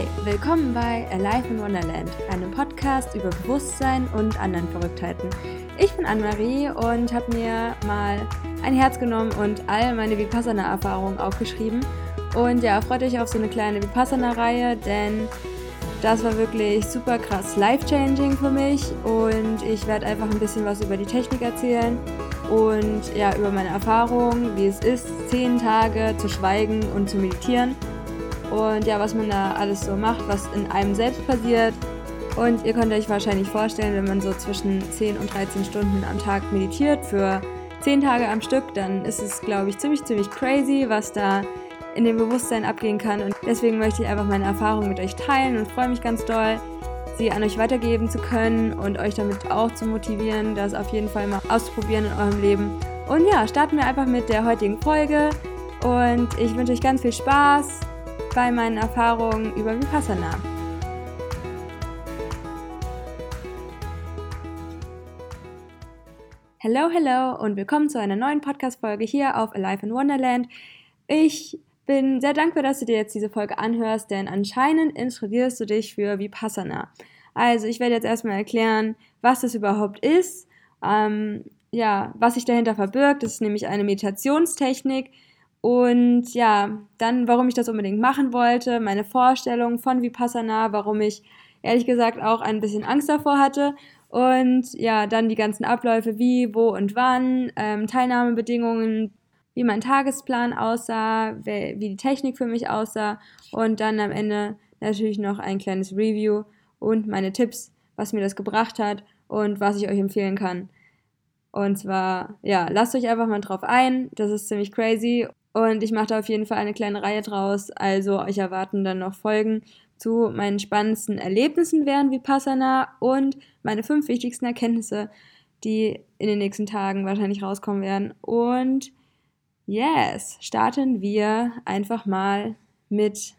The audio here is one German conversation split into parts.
Hi, willkommen bei Alive in Wonderland, einem Podcast über Bewusstsein und anderen Verrücktheiten. Ich bin Anne-Marie und habe mir mal ein Herz genommen und all meine Vipassana-Erfahrungen aufgeschrieben. Und ja, freut euch auf so eine kleine Vipassana-Reihe, denn das war wirklich super krass life-changing für mich und ich werde einfach ein bisschen was über die Technik erzählen und ja, über meine Erfahrungen, wie es ist, zehn Tage zu schweigen und zu meditieren und ja, was man da alles so macht, was in einem selbst passiert. Und ihr könnt euch wahrscheinlich vorstellen, wenn man so zwischen 10 und 13 Stunden am Tag meditiert für 10 Tage am Stück, dann ist es, glaube ich, ziemlich, ziemlich crazy, was da in dem Bewusstsein abgehen kann. Und deswegen möchte ich einfach meine Erfahrungen mit euch teilen und freue mich ganz doll, sie an euch weitergeben zu können und euch damit auch zu motivieren, das auf jeden Fall mal auszuprobieren in eurem Leben. Und ja, starten wir einfach mit der heutigen Folge. Und ich wünsche euch ganz viel Spaß bei meinen Erfahrungen über Vipassana. Hello, hello und willkommen zu einer neuen Podcast-Folge hier auf Alive in Wonderland. Ich bin sehr dankbar, dass du dir jetzt diese Folge anhörst, denn anscheinend interessierst du dich für Vipassana. Also, ich werde jetzt erstmal erklären, was das überhaupt ist, ähm, ja, was sich dahinter verbirgt. Das ist nämlich eine Meditationstechnik, und ja, dann, warum ich das unbedingt machen wollte, meine Vorstellung von Vipassana, warum ich ehrlich gesagt auch ein bisschen Angst davor hatte. Und ja, dann die ganzen Abläufe, wie, wo und wann, ähm, Teilnahmebedingungen, wie mein Tagesplan aussah, wie die Technik für mich aussah und dann am Ende natürlich noch ein kleines Review und meine Tipps, was mir das gebracht hat und was ich euch empfehlen kann. Und zwar, ja, lasst euch einfach mal drauf ein. Das ist ziemlich crazy. Und ich mache da auf jeden Fall eine kleine Reihe draus. Also euch erwarten dann noch Folgen zu meinen spannendsten Erlebnissen während Vipassana und meine fünf wichtigsten Erkenntnisse, die in den nächsten Tagen wahrscheinlich rauskommen werden. Und yes, starten wir einfach mal mit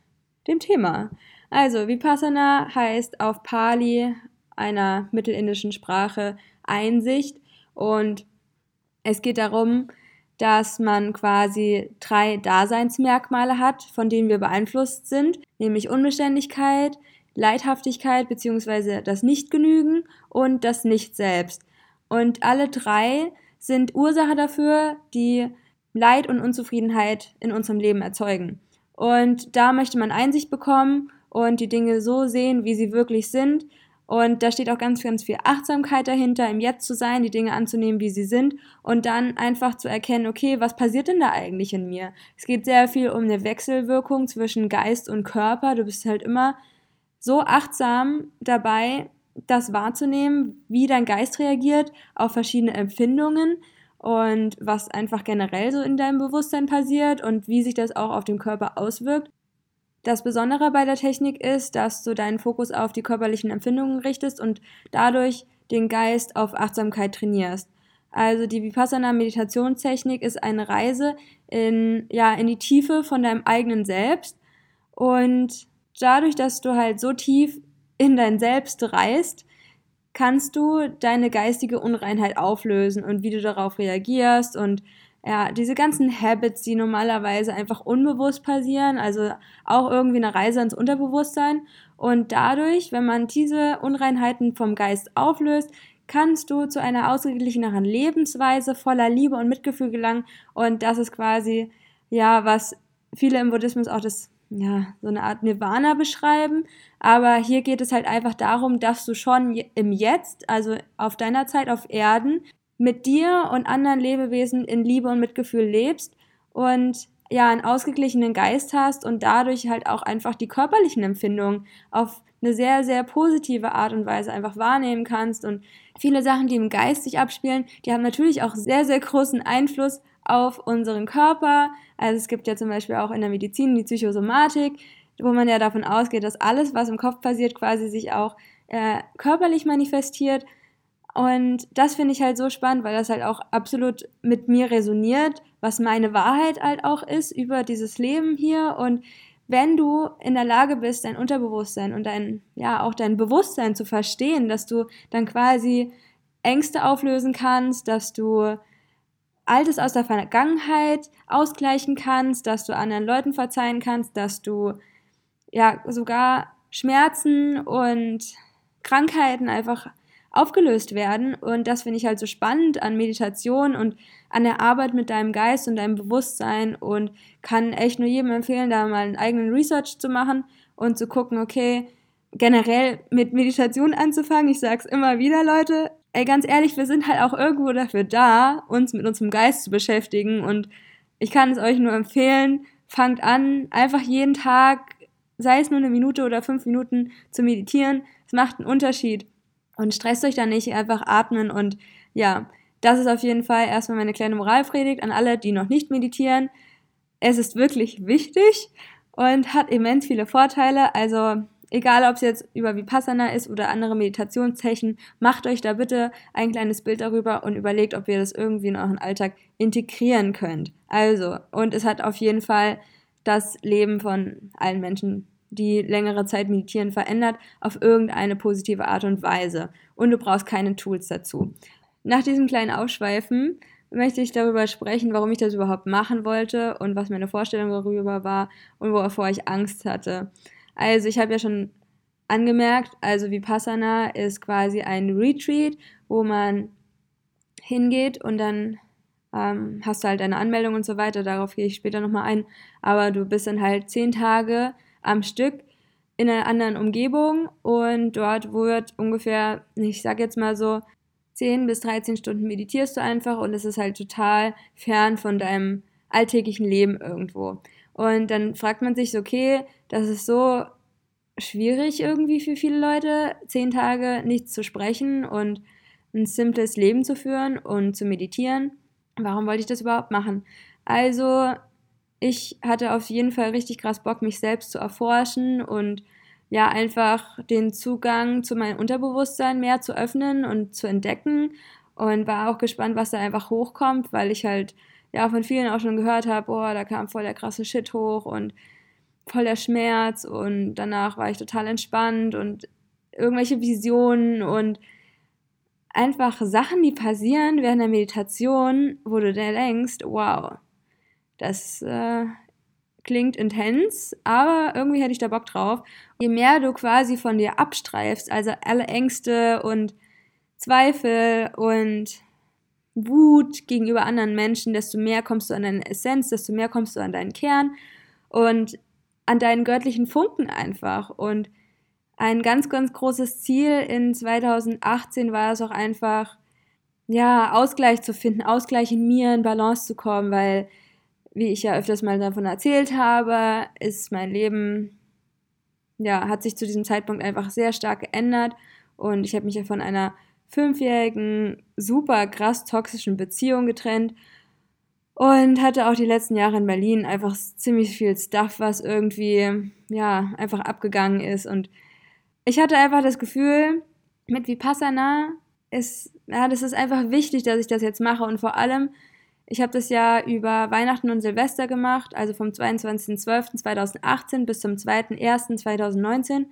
dem Thema. Also Vipassana heißt auf Pali, einer mittelindischen Sprache, Einsicht. Und es geht darum, dass man quasi drei Daseinsmerkmale hat, von denen wir beeinflusst sind, nämlich Unbeständigkeit, Leidhaftigkeit bzw. das Nichtgenügen und das Nicht-Selbst. Und alle drei sind Ursache dafür, die Leid und Unzufriedenheit in unserem Leben erzeugen. Und da möchte man Einsicht bekommen und die Dinge so sehen, wie sie wirklich sind und da steht auch ganz, ganz viel Achtsamkeit dahinter, im Jetzt zu sein, die Dinge anzunehmen, wie sie sind und dann einfach zu erkennen, okay, was passiert denn da eigentlich in mir? Es geht sehr viel um eine Wechselwirkung zwischen Geist und Körper. Du bist halt immer so achtsam dabei, das wahrzunehmen, wie dein Geist reagiert auf verschiedene Empfindungen und was einfach generell so in deinem Bewusstsein passiert und wie sich das auch auf den Körper auswirkt. Das Besondere bei der Technik ist, dass du deinen Fokus auf die körperlichen Empfindungen richtest und dadurch den Geist auf Achtsamkeit trainierst. Also die Vipassana Meditationstechnik ist eine Reise in, ja, in die Tiefe von deinem eigenen Selbst und dadurch, dass du halt so tief in dein Selbst reist, kannst du deine geistige Unreinheit auflösen und wie du darauf reagierst und ja, diese ganzen Habits, die normalerweise einfach unbewusst passieren, also auch irgendwie eine Reise ins Unterbewusstsein. Und dadurch, wenn man diese Unreinheiten vom Geist auflöst, kannst du zu einer ausgeglicheneren Lebensweise voller Liebe und Mitgefühl gelangen. Und das ist quasi, ja, was viele im Buddhismus auch das, ja, so eine Art Nirvana beschreiben. Aber hier geht es halt einfach darum, dass du schon im Jetzt, also auf deiner Zeit auf Erden, mit dir und anderen Lebewesen in Liebe und Mitgefühl lebst und ja, einen ausgeglichenen Geist hast und dadurch halt auch einfach die körperlichen Empfindungen auf eine sehr, sehr positive Art und Weise einfach wahrnehmen kannst. Und viele Sachen, die im Geist sich abspielen, die haben natürlich auch sehr, sehr großen Einfluss auf unseren Körper. Also es gibt ja zum Beispiel auch in der Medizin die Psychosomatik, wo man ja davon ausgeht, dass alles, was im Kopf passiert, quasi sich auch äh, körperlich manifestiert. Und das finde ich halt so spannend, weil das halt auch absolut mit mir resoniert, was meine Wahrheit halt auch ist über dieses Leben hier. Und wenn du in der Lage bist, dein Unterbewusstsein und dein, ja, auch dein Bewusstsein zu verstehen, dass du dann quasi Ängste auflösen kannst, dass du Altes aus der Vergangenheit ausgleichen kannst, dass du anderen Leuten verzeihen kannst, dass du ja sogar Schmerzen und Krankheiten einfach aufgelöst werden. Und das finde ich halt so spannend an Meditation und an der Arbeit mit deinem Geist und deinem Bewusstsein und kann echt nur jedem empfehlen, da mal einen eigenen Research zu machen und zu gucken, okay, generell mit Meditation anzufangen. Ich sage es immer wieder, Leute. Ey, ganz ehrlich, wir sind halt auch irgendwo dafür da, uns mit unserem Geist zu beschäftigen. Und ich kann es euch nur empfehlen, fangt an, einfach jeden Tag, sei es nur eine Minute oder fünf Minuten, zu meditieren. Es macht einen Unterschied. Und stresst euch da nicht, einfach atmen und ja, das ist auf jeden Fall erstmal meine kleine Moralpredigt an alle, die noch nicht meditieren. Es ist wirklich wichtig und hat immens viele Vorteile. Also egal, ob es jetzt über Vipassana ist oder andere Meditationstechniken, macht euch da bitte ein kleines Bild darüber und überlegt, ob ihr das irgendwie in euren Alltag integrieren könnt. Also, und es hat auf jeden Fall das Leben von allen Menschen die längere Zeit meditieren verändert, auf irgendeine positive Art und Weise. Und du brauchst keine Tools dazu. Nach diesem kleinen Aufschweifen möchte ich darüber sprechen, warum ich das überhaupt machen wollte und was meine Vorstellung darüber war und wovor ich Angst hatte. Also ich habe ja schon angemerkt, also Vipassana ist quasi ein Retreat, wo man hingeht und dann ähm, hast du halt eine Anmeldung und so weiter, darauf gehe ich später nochmal ein, aber du bist dann halt zehn Tage am Stück in einer anderen Umgebung und dort wird ungefähr, ich sag jetzt mal so, 10 bis 13 Stunden meditierst du einfach und es ist halt total fern von deinem alltäglichen Leben irgendwo. Und dann fragt man sich so, okay, das ist so schwierig irgendwie für viele Leute, zehn Tage nichts zu sprechen und ein simples Leben zu führen und zu meditieren. Warum wollte ich das überhaupt machen? Also ich hatte auf jeden Fall richtig krass Bock, mich selbst zu erforschen und ja, einfach den Zugang zu meinem Unterbewusstsein mehr zu öffnen und zu entdecken und war auch gespannt, was da einfach hochkommt, weil ich halt ja von vielen auch schon gehört habe, boah, da kam voll der krasse Shit hoch und voll der Schmerz und danach war ich total entspannt und irgendwelche Visionen und einfach Sachen, die passieren während der Meditation, wo du dir denkst, wow, das äh, klingt intens, aber irgendwie hätte ich da Bock drauf. Je mehr du quasi von dir abstreifst, also alle Ängste und Zweifel und Wut gegenüber anderen Menschen, desto mehr kommst du an deine Essenz, desto mehr kommst du an deinen Kern und an deinen göttlichen Funken einfach. Und ein ganz, ganz großes Ziel in 2018 war es auch einfach, ja, Ausgleich zu finden, Ausgleich in mir, in Balance zu kommen, weil wie ich ja öfters mal davon erzählt habe, ist mein Leben, ja, hat sich zu diesem Zeitpunkt einfach sehr stark geändert. Und ich habe mich ja von einer fünfjährigen, super krass toxischen Beziehung getrennt und hatte auch die letzten Jahre in Berlin einfach ziemlich viel Stuff, was irgendwie, ja, einfach abgegangen ist. Und ich hatte einfach das Gefühl, mit Vipassana ist, ja, das ist einfach wichtig, dass ich das jetzt mache. Und vor allem, ich habe das ja über Weihnachten und Silvester gemacht, also vom 22.12.2018 bis zum 2.1.2019,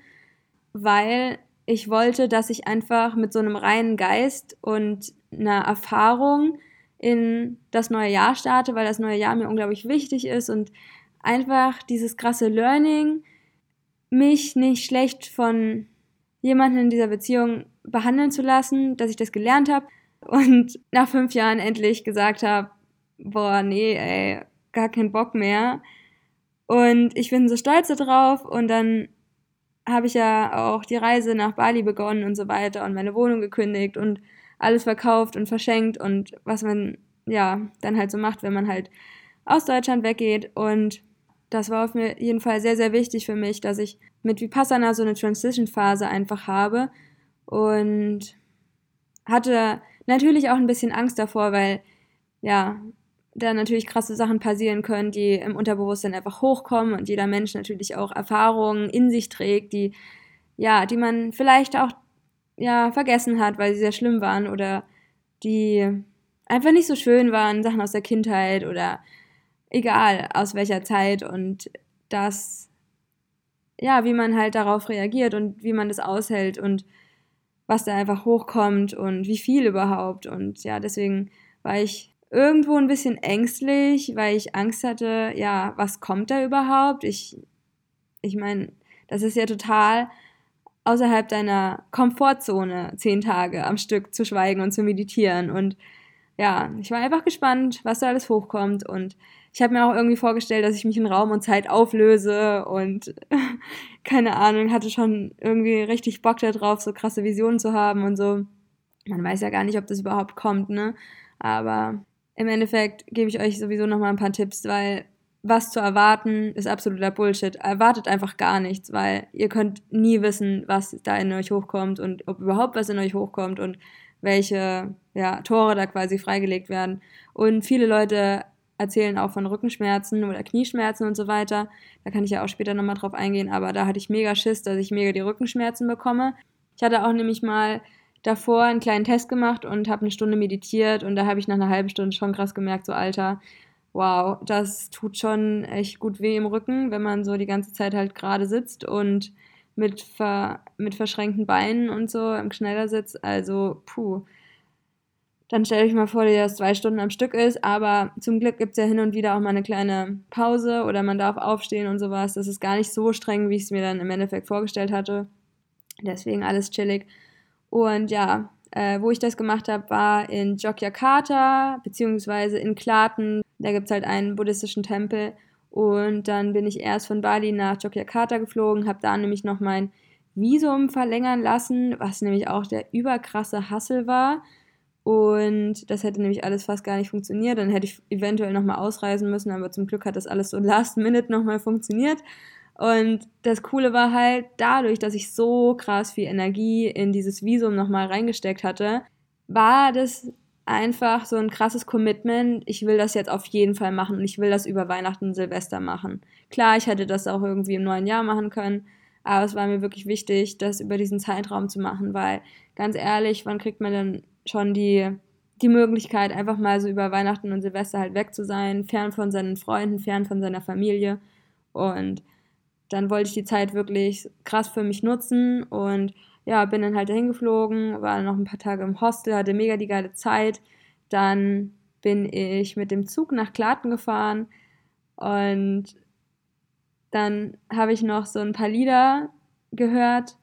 weil ich wollte, dass ich einfach mit so einem reinen Geist und einer Erfahrung in das neue Jahr starte, weil das neue Jahr mir unglaublich wichtig ist und einfach dieses krasse Learning, mich nicht schlecht von jemandem in dieser Beziehung behandeln zu lassen, dass ich das gelernt habe und nach fünf Jahren endlich gesagt habe, boah, nee, ey, gar keinen Bock mehr. Und ich bin so stolz darauf. Und dann habe ich ja auch die Reise nach Bali begonnen und so weiter und meine Wohnung gekündigt und alles verkauft und verschenkt und was man ja dann halt so macht, wenn man halt aus Deutschland weggeht. Und das war auf jeden Fall sehr, sehr wichtig für mich, dass ich mit Vipassana so eine Transition-Phase einfach habe. Und hatte natürlich auch ein bisschen Angst davor, weil ja, da natürlich krasse Sachen passieren können, die im Unterbewusstsein einfach hochkommen und jeder Mensch natürlich auch Erfahrungen in sich trägt, die ja, die man vielleicht auch ja vergessen hat, weil sie sehr schlimm waren oder die einfach nicht so schön waren, Sachen aus der Kindheit oder egal aus welcher Zeit. Und das ja, wie man halt darauf reagiert und wie man das aushält und was da einfach hochkommt und wie viel überhaupt. Und ja, deswegen war ich irgendwo ein bisschen ängstlich, weil ich Angst hatte, ja, was kommt da überhaupt? Ich, ich meine, Das ist ja total außerhalb deiner Komfortzone, zehn Tage am Stück zu schweigen und zu meditieren. Und ja, ich war einfach gespannt, was da alles hochkommt. Und ich habe mir auch irgendwie vorgestellt, dass ich mich in Raum und Zeit auflöse und keine Ahnung, hatte schon irgendwie richtig Bock darauf, so krasse Visionen zu haben und so. Man weiß ja gar nicht, ob das überhaupt kommt, ne? Aber im Endeffekt gebe ich euch sowieso nochmal ein paar Tipps, weil was zu erwarten ist absoluter Bullshit. Erwartet einfach gar nichts, weil ihr könnt nie wissen, was da in euch hochkommt und ob überhaupt was in euch hochkommt und welche ja, Tore da quasi freigelegt werden. Und viele Leute erzählen auch von Rückenschmerzen oder Knieschmerzen und so weiter. Da kann ich ja auch später nochmal drauf eingehen, aber da hatte ich mega Schiss, dass ich mega die Rückenschmerzen bekomme. Ich hatte auch nämlich mal davor einen kleinen Test gemacht und habe eine Stunde meditiert und da habe ich nach einer halben Stunde schon krass gemerkt, so Alter, wow, das tut schon echt gut weh im Rücken, wenn man so die ganze Zeit halt gerade sitzt und mit, ver, mit verschränkten Beinen und so im Schnellersitz. Also, puh. Dann stelle ich mal vor, dass das zwei Stunden am Stück ist, aber zum Glück gibt es ja hin und wieder auch mal eine kleine Pause oder man darf aufstehen und sowas. Das ist gar nicht so streng, wie ich es mir dann im Endeffekt vorgestellt hatte. Deswegen alles chillig. Und ja, äh, wo ich das gemacht habe, war in Jogjakarta, beziehungsweise in Klaten. Da gibt es halt einen buddhistischen Tempel. Und dann bin ich erst von Bali nach Jogjakarta geflogen, habe da nämlich noch mein Visum verlängern lassen, was nämlich auch der überkrasse Hassel war. Und das hätte nämlich alles fast gar nicht funktioniert. Dann hätte ich eventuell nochmal ausreisen müssen, aber zum Glück hat das alles so last minute nochmal funktioniert. Und das Coole war halt, dadurch, dass ich so krass viel Energie in dieses Visum nochmal reingesteckt hatte, war das einfach so ein krasses Commitment. Ich will das jetzt auf jeden Fall machen und ich will das über Weihnachten und Silvester machen. Klar, ich hätte das auch irgendwie im neuen Jahr machen können, aber es war mir wirklich wichtig, das über diesen Zeitraum zu machen, weil ganz ehrlich, wann kriegt man denn schon die, die Möglichkeit, einfach mal so über Weihnachten und Silvester halt weg zu sein, fern von seinen Freunden, fern von seiner Familie und dann wollte ich die Zeit wirklich krass für mich nutzen und ja, bin dann halt dahin geflogen, war noch ein paar Tage im Hostel, hatte mega die geile Zeit. Dann bin ich mit dem Zug nach Klaten gefahren und dann habe ich noch so ein paar Lieder gehört,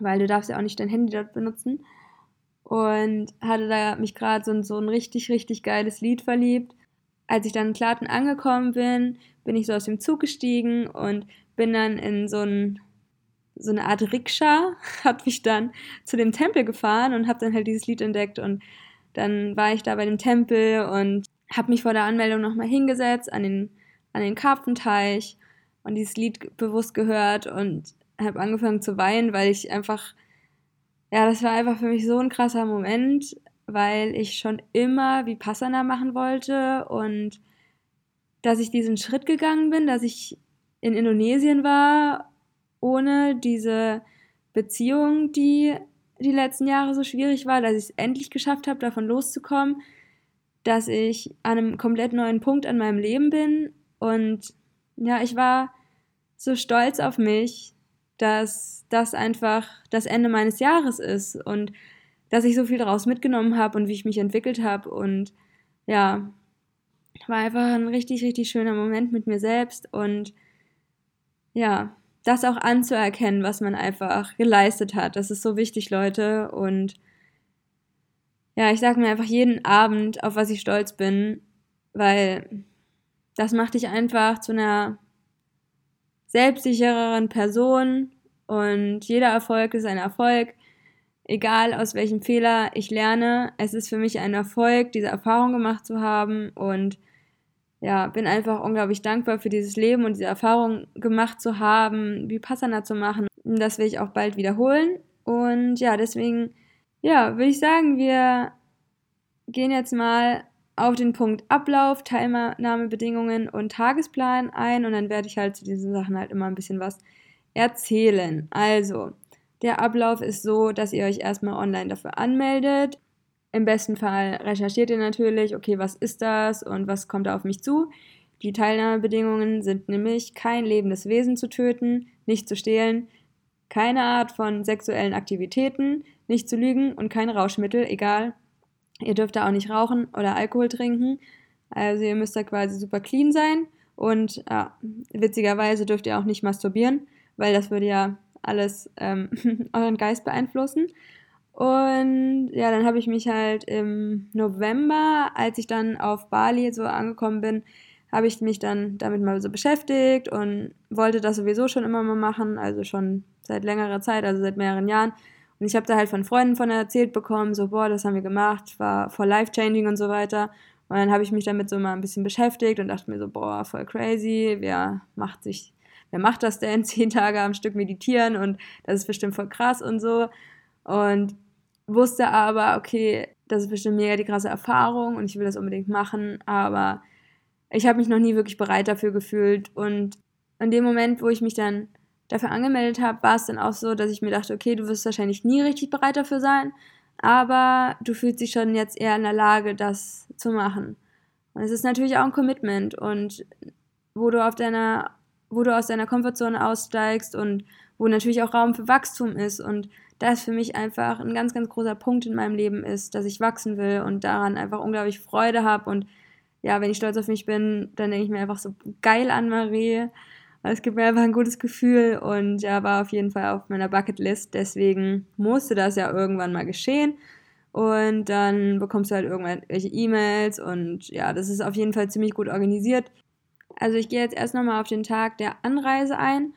weil du darfst ja auch nicht dein Handy dort benutzen. Und hatte da mich gerade so, so ein richtig, richtig geiles Lied verliebt. Als ich dann in Klaten angekommen bin, bin ich so aus dem Zug gestiegen und bin dann in so, ein, so eine Art Rikscha, hat mich dann zu dem Tempel gefahren und habe dann halt dieses Lied entdeckt und dann war ich da bei dem Tempel und habe mich vor der Anmeldung nochmal hingesetzt an den, an den Karpfenteich und dieses Lied bewusst gehört und habe angefangen zu weinen, weil ich einfach, ja, das war einfach für mich so ein krasser Moment, weil ich schon immer Vipassana machen wollte und dass ich diesen Schritt gegangen bin, dass ich in Indonesien war, ohne diese Beziehung, die die letzten Jahre so schwierig war, dass ich es endlich geschafft habe, davon loszukommen, dass ich an einem komplett neuen Punkt an meinem Leben bin. Und ja, ich war so stolz auf mich, dass das einfach das Ende meines Jahres ist und dass ich so viel daraus mitgenommen habe und wie ich mich entwickelt habe. Und ja, war einfach ein richtig, richtig schöner Moment mit mir selbst und ja, das auch anzuerkennen, was man einfach geleistet hat. Das ist so wichtig, Leute. Und ja, ich sage mir einfach jeden Abend, auf was ich stolz bin, weil das macht dich einfach zu einer selbstsichereren Person und jeder Erfolg ist ein Erfolg. Egal aus welchem Fehler ich lerne, es ist für mich ein Erfolg, diese Erfahrung gemacht zu haben und ja, bin einfach unglaublich dankbar für dieses Leben und diese Erfahrung gemacht zu haben, Vipassana zu machen. Das will ich auch bald wiederholen. Und ja, deswegen, ja, würde ich sagen, wir gehen jetzt mal auf den Punkt Ablauf, Teilnahmebedingungen und Tagesplan ein und dann werde ich halt zu diesen Sachen halt immer ein bisschen was erzählen. Also, der Ablauf ist so, dass ihr euch erstmal online dafür anmeldet. Im besten Fall recherchiert ihr natürlich, okay, was ist das und was kommt da auf mich zu. Die Teilnahmebedingungen sind nämlich kein lebendes Wesen zu töten, nicht zu stehlen, keine Art von sexuellen Aktivitäten, nicht zu lügen und kein Rauschmittel, egal. Ihr dürft da auch nicht rauchen oder Alkohol trinken. Also ihr müsst da quasi super clean sein und ja, witzigerweise dürft ihr auch nicht masturbieren, weil das würde ja alles ähm, euren Geist beeinflussen. Und ja, dann habe ich mich halt im November, als ich dann auf Bali so angekommen bin, habe ich mich dann damit mal so beschäftigt und wollte das sowieso schon immer mal machen, also schon seit längerer Zeit, also seit mehreren Jahren. Und ich habe da halt von Freunden von erzählt bekommen, so, boah, das haben wir gemacht, war voll life-changing und so weiter. Und dann habe ich mich damit so mal ein bisschen beschäftigt und dachte mir so, boah, voll crazy, wer macht sich, wer macht das denn? Zehn Tage am Stück meditieren und das ist bestimmt voll krass und so. Und wusste aber, okay, das ist bestimmt mega die krasse Erfahrung und ich will das unbedingt machen, aber ich habe mich noch nie wirklich bereit dafür gefühlt. Und in dem Moment, wo ich mich dann dafür angemeldet habe, war es dann auch so, dass ich mir dachte, okay, du wirst wahrscheinlich nie richtig bereit dafür sein, aber du fühlst dich schon jetzt eher in der Lage, das zu machen. Und es ist natürlich auch ein Commitment und wo du auf deiner, wo du aus deiner Komfortzone aussteigst und wo natürlich auch Raum für Wachstum ist und das für mich einfach ein ganz, ganz großer Punkt in meinem Leben ist, dass ich wachsen will und daran einfach unglaublich Freude habe und ja, wenn ich stolz auf mich bin, dann denke ich mir einfach so geil an Marie. Es gibt mir einfach ein gutes Gefühl und ja, war auf jeden Fall auf meiner Bucketlist. Deswegen musste das ja irgendwann mal geschehen. Und dann bekommst du halt irgendwelche E-Mails und ja, das ist auf jeden Fall ziemlich gut organisiert. Also ich gehe jetzt erst nochmal auf den Tag der Anreise ein.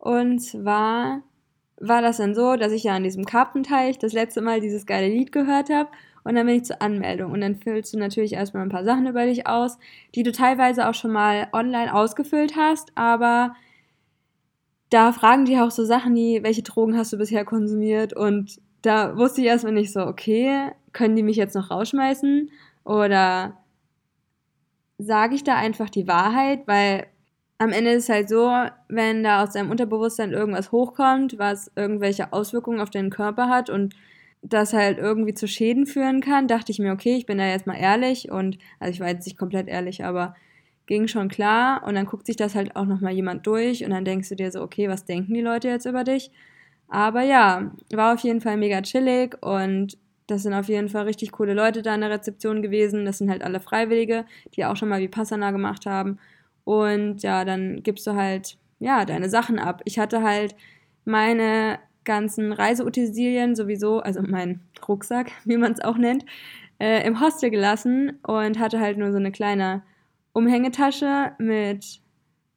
Und zwar war das dann so, dass ich ja an diesem Karpenteich das letzte Mal dieses geile Lied gehört habe und dann bin ich zur Anmeldung. Und dann füllst du natürlich erstmal ein paar Sachen über dich aus, die du teilweise auch schon mal online ausgefüllt hast, aber da fragen die auch so Sachen wie, welche Drogen hast du bisher konsumiert? Und da wusste ich erstmal nicht so, okay, können die mich jetzt noch rausschmeißen? Oder sage ich da einfach die Wahrheit? Weil am Ende ist es halt so, wenn da aus deinem Unterbewusstsein irgendwas hochkommt, was irgendwelche Auswirkungen auf deinen Körper hat und das halt irgendwie zu Schäden führen kann, dachte ich mir, okay, ich bin da jetzt mal ehrlich und, also ich war jetzt nicht komplett ehrlich, aber ging schon klar und dann guckt sich das halt auch nochmal jemand durch und dann denkst du dir so, okay, was denken die Leute jetzt über dich? Aber ja, war auf jeden Fall mega chillig und das sind auf jeden Fall richtig coole Leute da in der Rezeption gewesen. Das sind halt alle Freiwillige, die auch schon mal Vipassana gemacht haben. Und ja, dann gibst du halt, ja, deine Sachen ab. Ich hatte halt meine ganzen Reiseutensilien sowieso, also mein Rucksack, wie man es auch nennt, äh, im Hostel gelassen und hatte halt nur so eine kleine Umhängetasche mit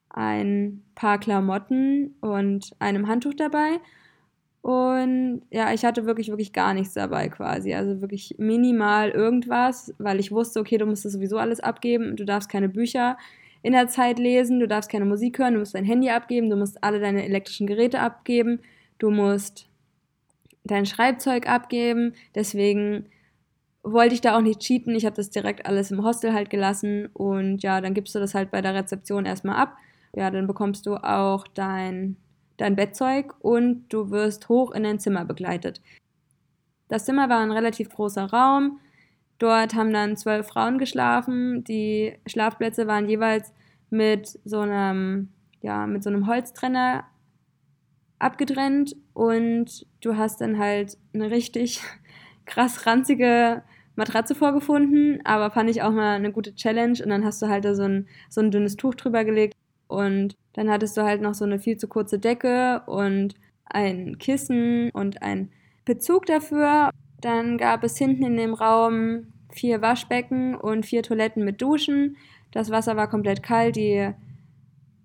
ein paar Klamotten und einem Handtuch dabei. Und ja, ich hatte wirklich, wirklich gar nichts dabei quasi. Also wirklich minimal irgendwas, weil ich wusste, okay, du musst das sowieso alles abgeben. Du darfst keine Bücher in der Zeit lesen, du darfst keine Musik hören, du musst dein Handy abgeben, du musst alle deine elektrischen Geräte abgeben du musst dein Schreibzeug abgeben. Deswegen wollte ich da auch nicht cheaten. Ich habe das direkt alles im Hostel halt gelassen und ja, dann gibst du das halt bei der Rezeption erstmal ab. Ja, dann bekommst du auch dein, dein Bettzeug und du wirst hoch in dein Zimmer begleitet. Das Zimmer war ein relativ großer Raum. Dort haben dann zwölf Frauen geschlafen. Die Schlafplätze waren jeweils mit so einem, ja, mit so einem Holztrenner abgetrennt und du hast dann halt eine richtig krass ranzige Matratze vorgefunden, aber fand ich auch mal eine gute Challenge und dann hast du halt da so ein, so ein dünnes Tuch drüber gelegt und dann hattest du halt noch so eine viel zu kurze Decke und ein Kissen und ein Bezug dafür. Dann gab es hinten in dem Raum vier Waschbecken und vier Toiletten mit Duschen. Das Wasser war komplett kalt, die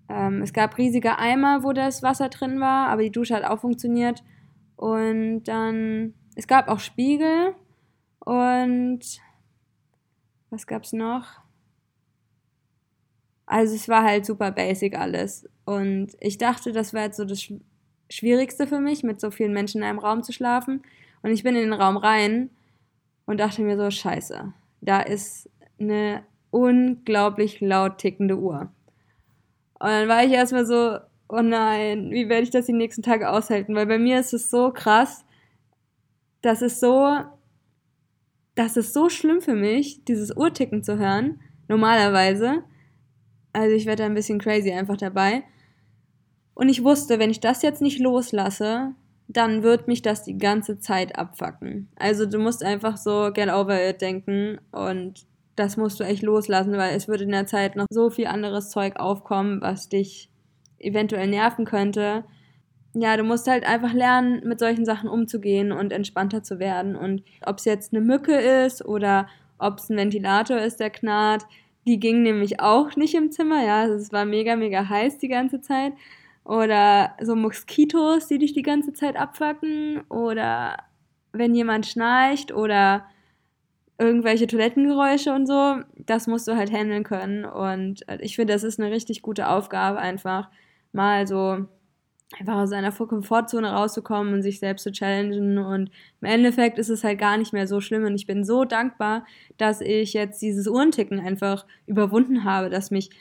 ähm, es gab riesige Eimer, wo das Wasser drin war, aber die Dusche hat auch funktioniert. Und dann, es gab auch Spiegel und was gab es noch? Also es war halt super basic alles. Und ich dachte, das wäre jetzt so das Schwierigste für mich, mit so vielen Menschen in einem Raum zu schlafen. Und ich bin in den Raum rein und dachte mir so, scheiße, da ist eine unglaublich laut tickende Uhr. Und dann war ich erstmal so, oh nein, wie werde ich das die nächsten Tage aushalten? Weil bei mir ist es so krass, das ist so, das ist so schlimm für mich, dieses Uhrticken zu hören, normalerweise. Also ich werde da ein bisschen crazy einfach dabei. Und ich wusste, wenn ich das jetzt nicht loslasse, dann wird mich das die ganze Zeit abfacken. Also du musst einfach so get over it denken und das musst du echt loslassen, weil es würde in der Zeit noch so viel anderes Zeug aufkommen, was dich eventuell nerven könnte. ja, du musst halt einfach lernen, mit solchen Sachen umzugehen und entspannter zu werden. Und ob es jetzt eine Mücke ist oder ob es ein Ventilator ist, der knarrt, die ging nämlich auch nicht im Zimmer, ja, es war mega, mega heiß die ganze Zeit. Oder so Moskitos, die dich die ganze Zeit abfacken. Oder wenn jemand schnarcht oder irgendwelche Toilettengeräusche und so, das musst du halt handeln können. Und ich finde, das ist eine richtig gute Aufgabe, einfach mal so einfach aus seiner Komfortzone rauszukommen und sich selbst zu challengen. Und im Endeffekt ist es halt gar nicht mehr so schlimm. Und ich bin so dankbar, dass ich jetzt dieses Uhrenticken einfach überwunden habe, dass mich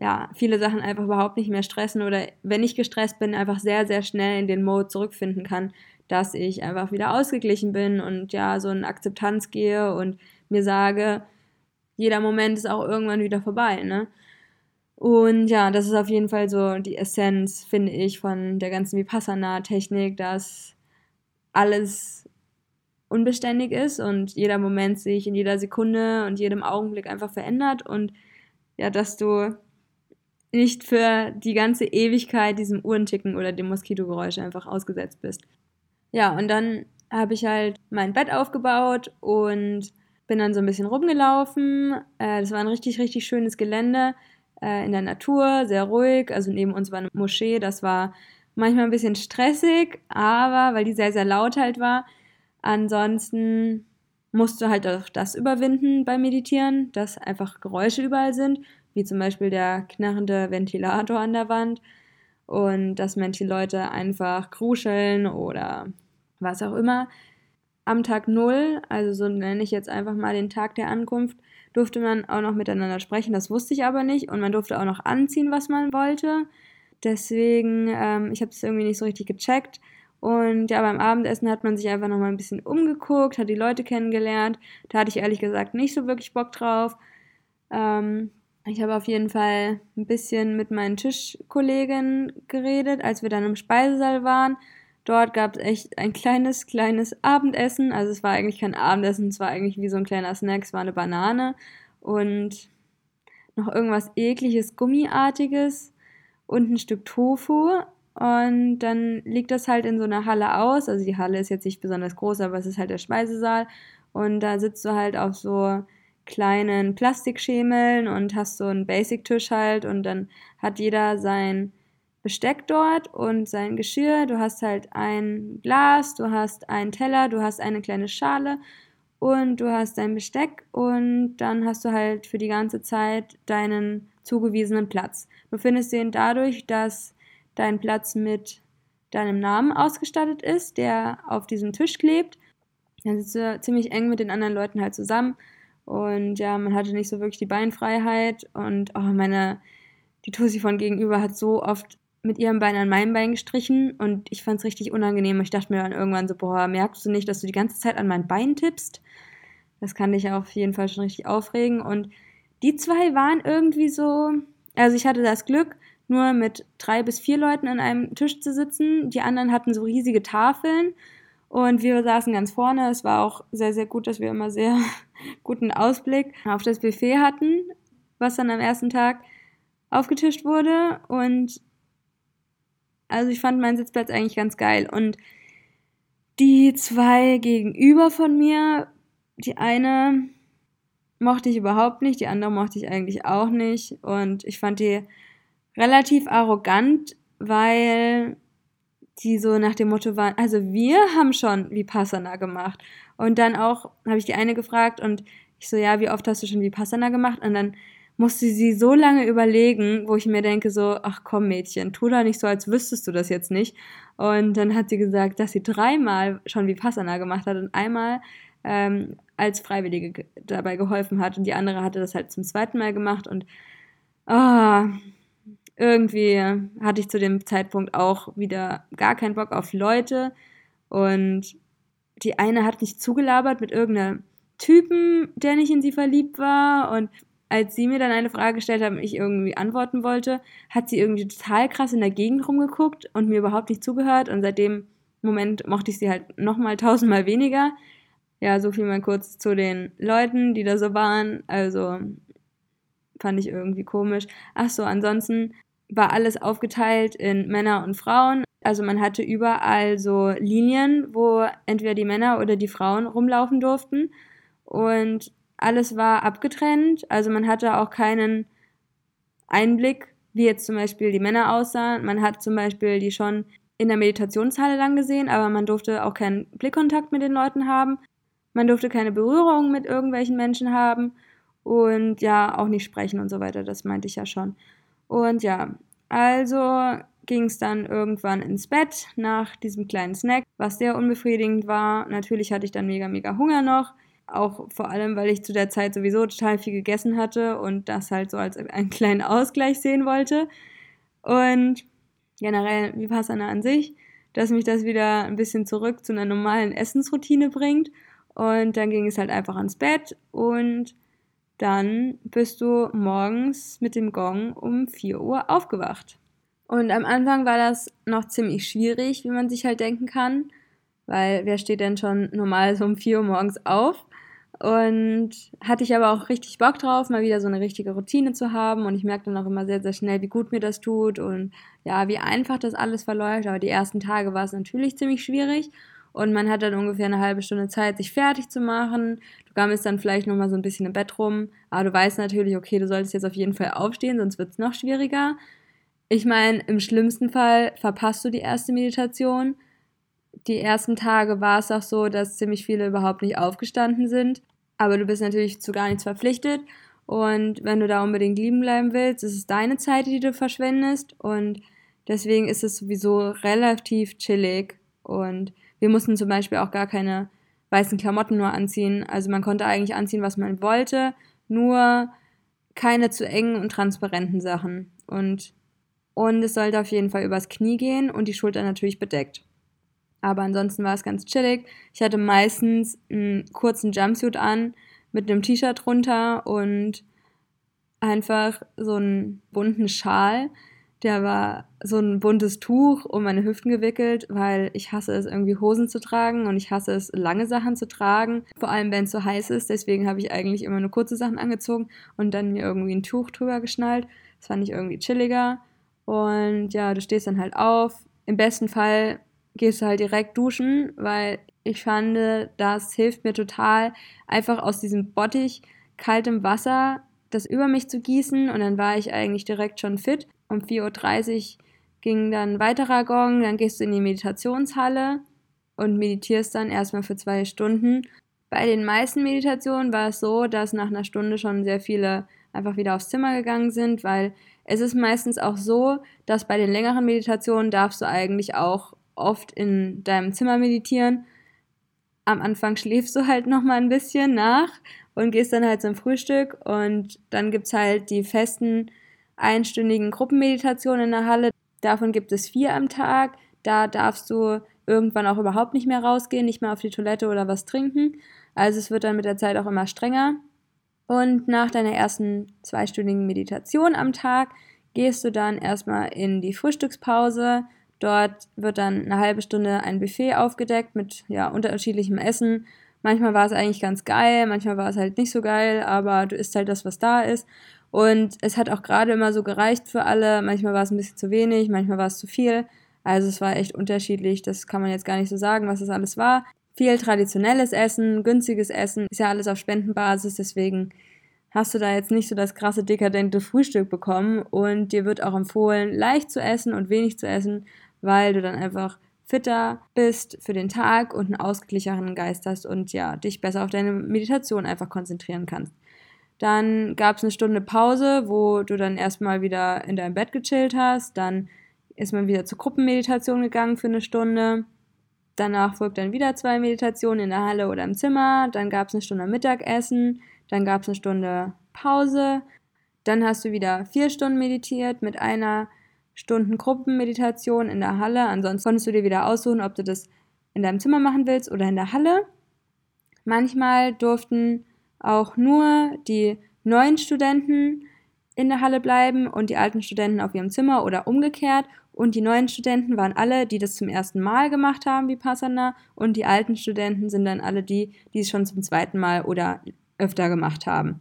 ja viele Sachen einfach überhaupt nicht mehr stressen oder wenn ich gestresst bin, einfach sehr, sehr schnell in den Mode zurückfinden kann, dass ich einfach wieder ausgeglichen bin und ja, so in Akzeptanz gehe und mir sage, jeder Moment ist auch irgendwann wieder vorbei, ne? Und ja, das ist auf jeden Fall so die Essenz, finde ich, von der ganzen Vipassana-Technik, dass alles unbeständig ist und jeder Moment sich in jeder Sekunde und jedem Augenblick einfach verändert und ja, dass du nicht für die ganze Ewigkeit diesem Uhrenticken oder dem Moskitogeräusch einfach ausgesetzt bist. Ja, und dann habe ich halt mein Bett aufgebaut und bin dann so ein bisschen rumgelaufen. Äh, das war ein richtig, richtig schönes Gelände äh, in der Natur, sehr ruhig. Also neben uns war eine Moschee, das war manchmal ein bisschen stressig, aber weil die sehr, sehr laut halt war. Ansonsten musst du halt auch das überwinden beim Meditieren, dass einfach Geräusche überall sind, wie zum Beispiel der knarrende Ventilator an der Wand und dass manche Leute einfach kruscheln oder was auch immer. Am Tag Null, also so nenne ich jetzt einfach mal den Tag der Ankunft, durfte man auch noch miteinander sprechen. Das wusste ich aber nicht. Und man durfte auch noch anziehen, was man wollte. Deswegen, ähm, ich habe es irgendwie nicht so richtig gecheckt. Und ja, beim Abendessen hat man sich einfach noch mal ein bisschen umgeguckt, hat die Leute kennengelernt. Da hatte ich ehrlich gesagt nicht so wirklich Bock drauf. Ähm, ich habe auf jeden Fall ein bisschen mit meinen Tischkollegen geredet, als wir dann im Speisesaal waren. Dort gab es echt ein kleines, kleines Abendessen. Also es war eigentlich kein Abendessen, es war eigentlich wie so ein kleiner Snack. Es war eine Banane und noch irgendwas ekliges, gummiartiges und ein Stück Tofu. Und dann liegt das halt in so einer Halle aus. Also die Halle ist jetzt nicht besonders groß, aber es ist halt der Speisesaal. Und da sitzt du halt auf so kleinen Plastikschemeln und hast so einen Basic-Tisch halt. Und dann hat jeder sein Besteck dort und sein Geschirr. Du hast halt ein Glas, du hast einen Teller, du hast eine kleine Schale und du hast dein Besteck und dann hast du halt für die ganze Zeit deinen zugewiesenen Platz. Du findest den dadurch, dass dein Platz mit deinem Namen ausgestattet ist, der auf diesem Tisch klebt. Dann sitzt du ziemlich eng mit den anderen Leuten halt zusammen und ja, man hatte nicht so wirklich die Beinfreiheit und oh, meine die Tussi von gegenüber hat so oft mit ihrem Bein an meinem Bein gestrichen und ich fand es richtig unangenehm. Ich dachte mir dann irgendwann so, boah, merkst du nicht, dass du die ganze Zeit an mein Bein tippst? Das kann dich auf jeden Fall schon richtig aufregen. Und die zwei waren irgendwie so, also ich hatte das Glück, nur mit drei bis vier Leuten an einem Tisch zu sitzen. Die anderen hatten so riesige Tafeln und wir saßen ganz vorne. Es war auch sehr, sehr gut, dass wir immer sehr guten Ausblick auf das Buffet hatten, was dann am ersten Tag aufgetischt wurde. Und also ich fand meinen Sitzplatz eigentlich ganz geil. Und die zwei gegenüber von mir, die eine mochte ich überhaupt nicht, die andere mochte ich eigentlich auch nicht. Und ich fand die relativ arrogant, weil die so nach dem Motto waren, also wir haben schon Vipassana gemacht. Und dann auch habe ich die eine gefragt und ich so, ja, wie oft hast du schon Vipassana gemacht? Und dann musste sie so lange überlegen, wo ich mir denke so, ach komm Mädchen, tu da nicht so, als wüsstest du das jetzt nicht. Und dann hat sie gesagt, dass sie dreimal schon Vipassana gemacht hat und einmal ähm, als Freiwillige dabei geholfen hat und die andere hatte das halt zum zweiten Mal gemacht und oh, irgendwie hatte ich zu dem Zeitpunkt auch wieder gar keinen Bock auf Leute und die eine hat nicht zugelabert mit irgendeinem Typen, der nicht in sie verliebt war und als sie mir dann eine Frage gestellt hat und ich irgendwie antworten wollte, hat sie irgendwie total krass in der Gegend rumgeguckt und mir überhaupt nicht zugehört. Und seit dem Moment mochte ich sie halt nochmal tausendmal weniger. Ja, so viel mal kurz zu den Leuten, die da so waren. Also fand ich irgendwie komisch. Ach so, ansonsten war alles aufgeteilt in Männer und Frauen. Also man hatte überall so Linien, wo entweder die Männer oder die Frauen rumlaufen durften. Und alles war abgetrennt. Also man hatte auch keinen Einblick, wie jetzt zum Beispiel die Männer aussahen. Man hat zum Beispiel die schon in der Meditationshalle dann gesehen, aber man durfte auch keinen Blickkontakt mit den Leuten haben. Man durfte keine Berührung mit irgendwelchen Menschen haben und ja, auch nicht sprechen und so weiter. Das meinte ich ja schon. Und ja, also ging es dann irgendwann ins Bett nach diesem kleinen Snack, was sehr unbefriedigend war. Natürlich hatte ich dann mega, mega Hunger noch. Auch vor allem, weil ich zu der Zeit sowieso total viel gegessen hatte und das halt so als einen kleinen Ausgleich sehen wollte. Und generell Vipassana an sich, dass mich das wieder ein bisschen zurück zu einer normalen Essensroutine bringt. Und dann ging es halt einfach ans Bett und dann bist du morgens mit dem Gong um 4 Uhr aufgewacht. Und am Anfang war das noch ziemlich schwierig, wie man sich halt denken kann, weil wer steht denn schon normal so um 4 Uhr morgens auf? Und hatte ich aber auch richtig Bock drauf, mal wieder so eine richtige Routine zu haben. Und ich merke dann auch immer sehr, sehr schnell, wie gut mir das tut und ja, wie einfach das alles verläuft. Aber die ersten Tage war es natürlich ziemlich schwierig. Und man hat dann ungefähr eine halbe Stunde Zeit, sich fertig zu machen. Du gammelst dann vielleicht nochmal so ein bisschen im Bett rum. Aber du weißt natürlich, okay, du solltest jetzt auf jeden Fall aufstehen, sonst wird es noch schwieriger. Ich meine, im schlimmsten Fall verpasst du die erste Meditation. Die ersten Tage war es auch so, dass ziemlich viele überhaupt nicht aufgestanden sind. Aber du bist natürlich zu gar nichts verpflichtet. Und wenn du da unbedingt lieben bleiben willst, ist es deine Zeit, die du verschwendest. Und deswegen ist es sowieso relativ chillig. Und wir mussten zum Beispiel auch gar keine weißen Klamotten nur anziehen. Also man konnte eigentlich anziehen, was man wollte, nur keine zu engen und transparenten Sachen. Und, und es sollte auf jeden Fall übers Knie gehen und die Schulter natürlich bedeckt. Aber ansonsten war es ganz chillig. Ich hatte meistens einen kurzen Jumpsuit an mit einem T-Shirt drunter und einfach so einen bunten Schal. Der war so ein buntes Tuch um meine Hüften gewickelt, weil ich hasse es, irgendwie Hosen zu tragen und ich hasse es, lange Sachen zu tragen. Vor allem, wenn es so heiß ist. Deswegen habe ich eigentlich immer nur kurze Sachen angezogen und dann mir irgendwie ein Tuch drüber geschnallt. Das fand ich irgendwie chilliger. Und ja, du stehst dann halt auf. Im besten Fall gehst du halt direkt duschen, weil ich fand, das hilft mir total, einfach aus diesem Bottich kaltem Wasser das über mich zu gießen und dann war ich eigentlich direkt schon fit. Um 4.30 Uhr ging dann weiterer Gong, dann gehst du in die Meditationshalle und meditierst dann erstmal für zwei Stunden. Bei den meisten Meditationen war es so, dass nach einer Stunde schon sehr viele einfach wieder aufs Zimmer gegangen sind, weil es ist meistens auch so, dass bei den längeren Meditationen darfst du eigentlich auch oft in deinem Zimmer meditieren. Am Anfang schläfst du halt noch mal ein bisschen nach und gehst dann halt zum Frühstück und dann gibt es halt die festen einstündigen Gruppenmeditationen in der Halle. Davon gibt es vier am Tag. Da darfst du irgendwann auch überhaupt nicht mehr rausgehen, nicht mehr auf die Toilette oder was trinken. Also es wird dann mit der Zeit auch immer strenger. Und nach deiner ersten zweistündigen Meditation am Tag gehst du dann erstmal in die Frühstückspause, Dort wird dann eine halbe Stunde ein Buffet aufgedeckt mit ja, unterschiedlichem Essen. Manchmal war es eigentlich ganz geil, manchmal war es halt nicht so geil, aber du isst halt das, was da ist. Und es hat auch gerade immer so gereicht für alle. Manchmal war es ein bisschen zu wenig, manchmal war es zu viel. Also es war echt unterschiedlich. Das kann man jetzt gar nicht so sagen, was das alles war. Viel traditionelles Essen, günstiges Essen, ist ja alles auf Spendenbasis, deswegen hast du da jetzt nicht so das krasse dekadente Frühstück bekommen und dir wird auch empfohlen, leicht zu essen und wenig zu essen, weil du dann einfach fitter bist für den Tag und einen ausgeglichenen Geist hast und ja, dich besser auf deine Meditation einfach konzentrieren kannst. Dann gab es eine Stunde Pause, wo du dann erstmal wieder in deinem Bett gechillt hast. Dann ist man wieder zur Gruppenmeditation gegangen für eine Stunde. Danach folgt dann wieder zwei Meditationen in der Halle oder im Zimmer. Dann gab es eine Stunde Mittagessen. Dann gab es eine Stunde Pause. Dann hast du wieder vier Stunden meditiert mit einer Stunden Gruppenmeditation in der Halle. Ansonsten konntest du dir wieder aussuchen, ob du das in deinem Zimmer machen willst oder in der Halle. Manchmal durften auch nur die neuen Studenten in der Halle bleiben und die alten Studenten auf ihrem Zimmer oder umgekehrt. Und die neuen Studenten waren alle, die das zum ersten Mal gemacht haben, wie Passana. Und die alten Studenten sind dann alle die, die es schon zum zweiten Mal oder öfter gemacht haben.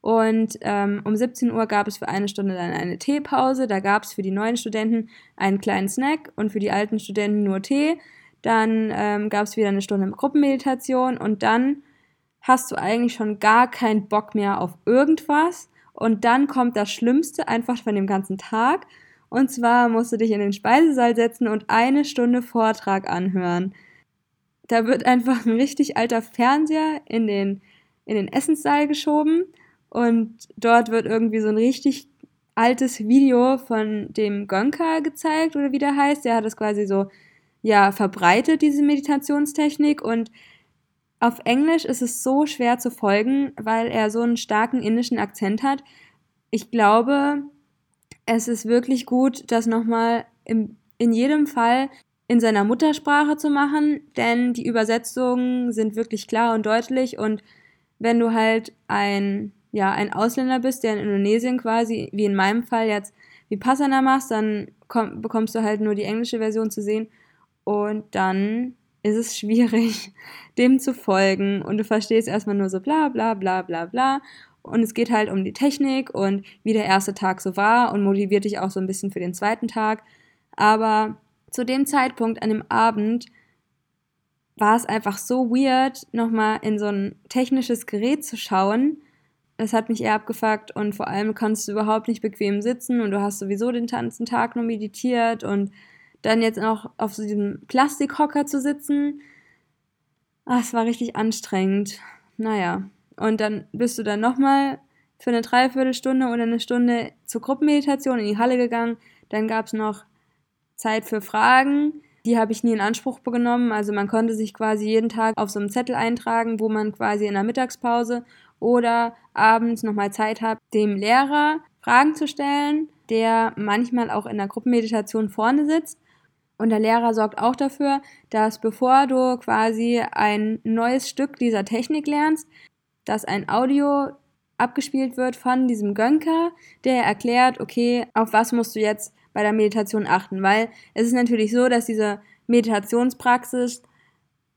Und ähm, um 17 Uhr gab es für eine Stunde dann eine Teepause. Da gab es für die neuen Studenten einen kleinen Snack und für die alten Studenten nur Tee. Dann ähm, gab es wieder eine Stunde Gruppenmeditation und dann hast du eigentlich schon gar keinen Bock mehr auf irgendwas. Und dann kommt das Schlimmste einfach von dem ganzen Tag. Und zwar musst du dich in den Speisesaal setzen und eine Stunde Vortrag anhören. Da wird einfach ein richtig alter Fernseher in den, in den Essenssaal geschoben und dort wird irgendwie so ein richtig altes Video von dem Gönka gezeigt oder wie der heißt. Der hat das quasi so, ja, verbreitet, diese Meditationstechnik. Und auf Englisch ist es so schwer zu folgen, weil er so einen starken indischen Akzent hat. Ich glaube, es ist wirklich gut, das nochmal in jedem Fall in seiner Muttersprache zu machen, denn die Übersetzungen sind wirklich klar und deutlich und wenn du halt ein ja, ein Ausländer bist, der in Indonesien quasi, wie in meinem Fall jetzt Vipassana machst, dann komm, bekommst du halt nur die englische Version zu sehen und dann ist es schwierig, dem zu folgen. Und du verstehst erstmal nur so bla bla bla bla bla. Und es geht halt um die Technik und wie der erste Tag so war und motiviert dich auch so ein bisschen für den zweiten Tag, aber zu dem Zeitpunkt an dem Abend war es einfach so weird, nochmal in so ein technisches Gerät zu schauen, das hat mich eher abgefuckt und vor allem kannst du überhaupt nicht bequem sitzen und du hast sowieso den ganzen Tag nur meditiert und dann jetzt noch auf so diesem Plastikhocker zu sitzen. Ach, es war richtig anstrengend. Naja, und dann bist du dann nochmal für eine Dreiviertelstunde oder eine Stunde zur Gruppenmeditation in die Halle gegangen. Dann gab es noch Zeit für Fragen. Die habe ich nie in Anspruch genommen. Also man konnte sich quasi jeden Tag auf so einem Zettel eintragen, wo man quasi in der Mittagspause oder abends nochmal Zeit habt, dem Lehrer Fragen zu stellen, der manchmal auch in der Gruppenmeditation vorne sitzt. Und der Lehrer sorgt auch dafür, dass bevor du quasi ein neues Stück dieser Technik lernst, dass ein Audio abgespielt wird von diesem Gönker, der erklärt, okay, auf was musst du jetzt bei der Meditation achten, weil es ist natürlich so, dass diese Meditationspraxis